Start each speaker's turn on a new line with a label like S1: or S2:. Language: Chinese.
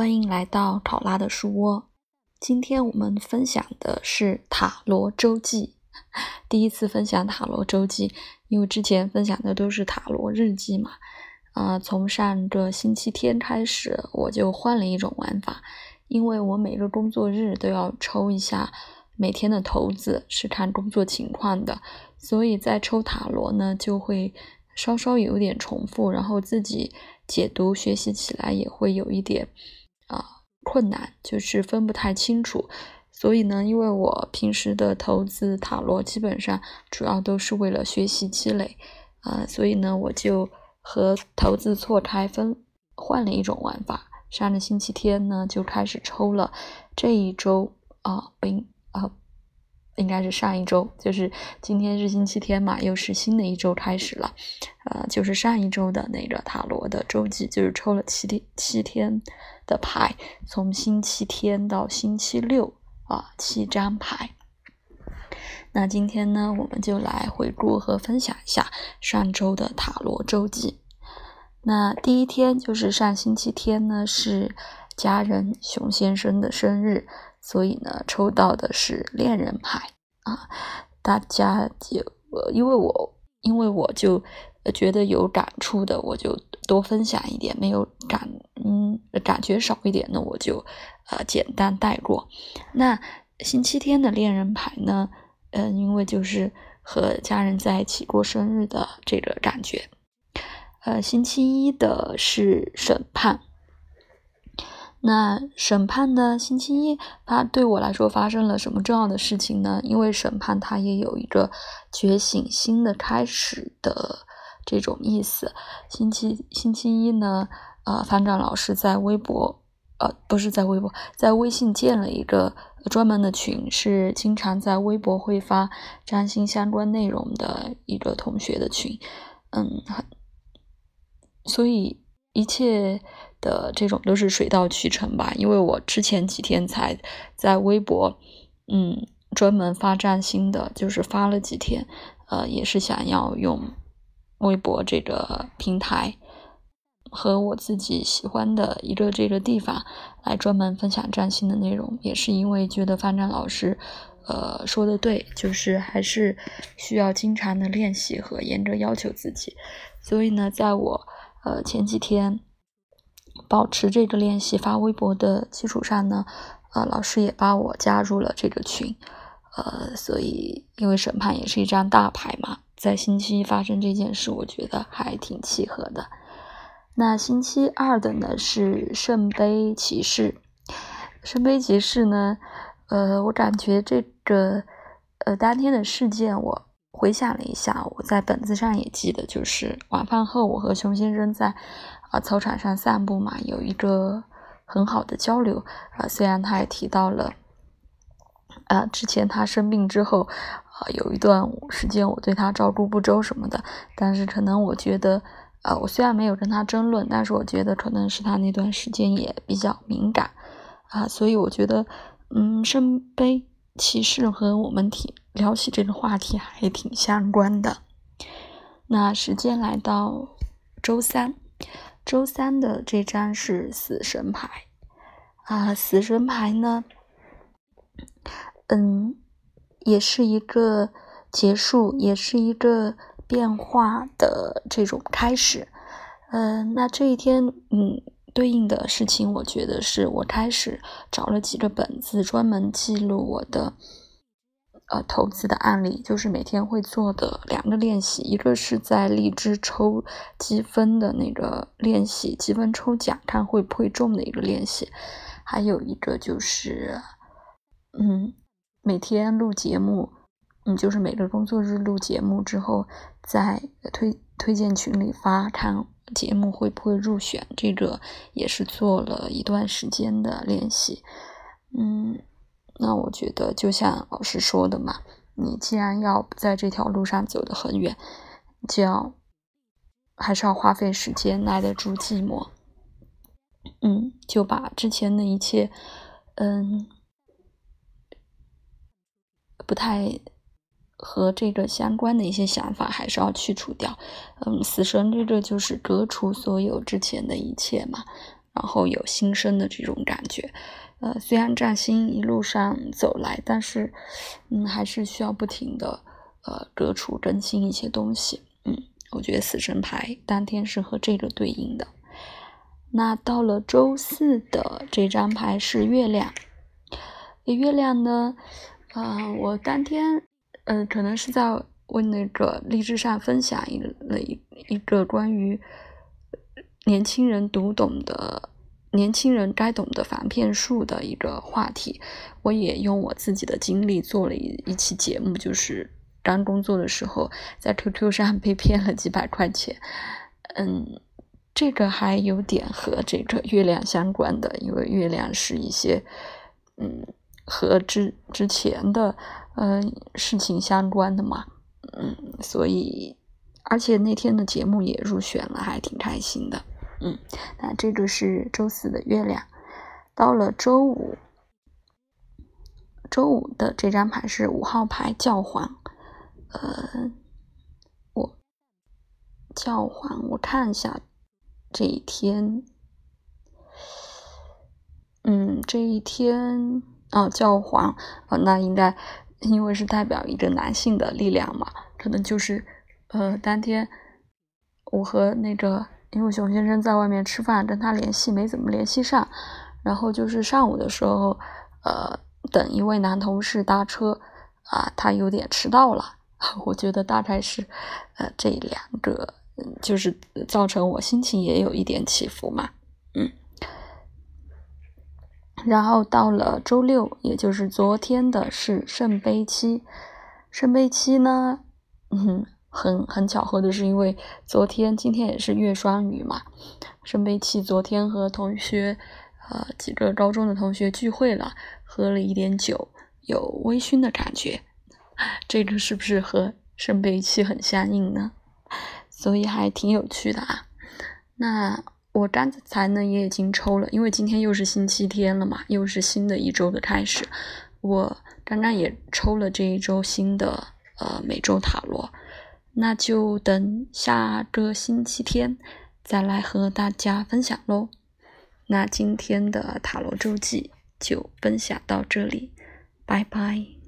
S1: 欢迎来到考拉的书窝。今天我们分享的是塔罗周记。第一次分享塔罗周记，因为之前分享的都是塔罗日记嘛。啊，从上个星期天开始，我就换了一种玩法，因为我每个工作日都要抽一下每天的骰子，是看工作情况的，所以在抽塔罗呢，就会稍稍有点重复，然后自己解读学习起来也会有一点啊困难，就是分不太清楚。所以呢，因为我平时的投资塔罗基本上主要都是为了学习积累，啊，所以呢，我就。和投资错开分换了一种玩法，上个星期天呢就开始抽了，这一周啊不应啊应该是上一周，就是今天是星期天嘛，又是新的一周开始了，呃，就是上一周的那个塔罗的周记，就是抽了七天七天的牌，从星期天到星期六啊七张牌。那今天呢，我们就来回顾和分享一下上周的塔罗周记。那第一天就是上星期天呢，是家人熊先生的生日，所以呢，抽到的是恋人牌啊。大家就呃因为我因为我就觉得有感触的，我就多分享一点；没有感嗯感觉少一点的，我就呃简单带过。那星期天的恋人牌呢？嗯，因为就是和家人在一起过生日的这个感觉。呃，星期一的是审判。那审判呢？星期一，它对我来说发生了什么重要的事情呢？因为审判它也有一个觉醒、新的开始的这种意思。星期星期一呢，呃，方丈老师在微博，呃，不是在微博，在微信建了一个。专门的群是经常在微博会发占星相关内容的一个同学的群，嗯，所以一切的这种都是水到渠成吧。因为我之前几天才在微博，嗯，专门发占星的，就是发了几天，呃，也是想要用微博这个平台。和我自己喜欢的一个这个地方来专门分享占星的内容，也是因为觉得范占老师，呃，说的对，就是还是需要经常的练习和严格要求自己。所以呢，在我呃前几天保持这个练习发微博的基础上呢，呃，老师也把我加入了这个群。呃，所以因为审判也是一张大牌嘛，在星期一发生这件事，我觉得还挺契合的。那星期二的呢是圣杯骑士，圣杯骑士呢，呃，我感觉这个，呃，当天的事件，我回想了一下，我在本子上也记得，就是晚饭后，我和熊先生在啊操场上散步嘛，有一个很好的交流啊，虽然他也提到了，啊，之前他生病之后，啊，有一段时间我对他照顾不周什么的，但是可能我觉得。呃，我虽然没有跟他争论，但是我觉得可能是他那段时间也比较敏感啊，所以我觉得，嗯，圣杯骑士和我们挺聊起这个话题还挺相关的。那时间来到周三，周三的这张是死神牌啊，死神牌呢，嗯，也是一个结束，也是一个。变化的这种开始，嗯，那这一天，嗯，对应的事情，我觉得是我开始找了几个本子，专门记录我的，呃，投资的案例，就是每天会做的两个练习，一个是在荔枝抽积分的那个练习，积分抽奖看会不会中的一个练习，还有一个就是，嗯，每天录节目。嗯，就是每个工作日录节目之后，在推推荐群里发，看节目会不会入选，这个也是做了一段时间的练习。嗯，那我觉得就像老师说的嘛，你既然要在这条路上走得很远，就要还是要花费时间耐得住寂寞。嗯，就把之前的一切，嗯，不太。和这个相关的一些想法还是要去除掉。嗯，死神这个就是革除所有之前的一切嘛。然后有新生的这种感觉。呃，虽然占星一路上走来，但是，嗯，还是需要不停的呃割除更新一些东西。嗯，我觉得死神牌当天是和这个对应的。那到了周四的这张牌是月亮，月亮呢，呃，我当天呃可能是在为那个励志上分享一了一一个关于年轻人读懂的。年轻人该懂的防骗术的一个话题，我也用我自己的经历做了一一期节目，就是刚工作的时候在 QQ 上被骗了几百块钱。嗯，这个还有点和这个月亮相关的，因为月亮是一些嗯和之之前的嗯事情相关的嘛。嗯，所以而且那天的节目也入选了，还挺开心的。嗯，那这个是周四的月亮。到了周五，周五的这张牌是五号牌教皇。呃，我教皇，我看一下这一天。嗯，这一天哦，教皇哦，那应该因为是代表一个男性的力量嘛，可能就是呃，当天我和那个。因为熊先生在外面吃饭，跟他联系没怎么联系上，然后就是上午的时候，呃，等一位男同事搭车，啊，他有点迟到了，我觉得大概是，呃，这两个就是造成我心情也有一点起伏嘛，嗯，然后到了周六，也就是昨天的是圣杯七，圣杯七呢，嗯。很很巧合的是，因为昨天、今天也是月双鱼嘛，圣杯七昨天和同学，呃，几个高中的同学聚会了，喝了一点酒，有微醺的感觉，这个是不是和圣杯七很相应呢？所以还挺有趣的啊。那我刚才呢也已经抽了，因为今天又是星期天了嘛，又是新的一周的开始，我刚刚也抽了这一周新的呃每周塔罗。那就等下个星期天再来和大家分享喽。那今天的塔罗周记就分享到这里，拜拜。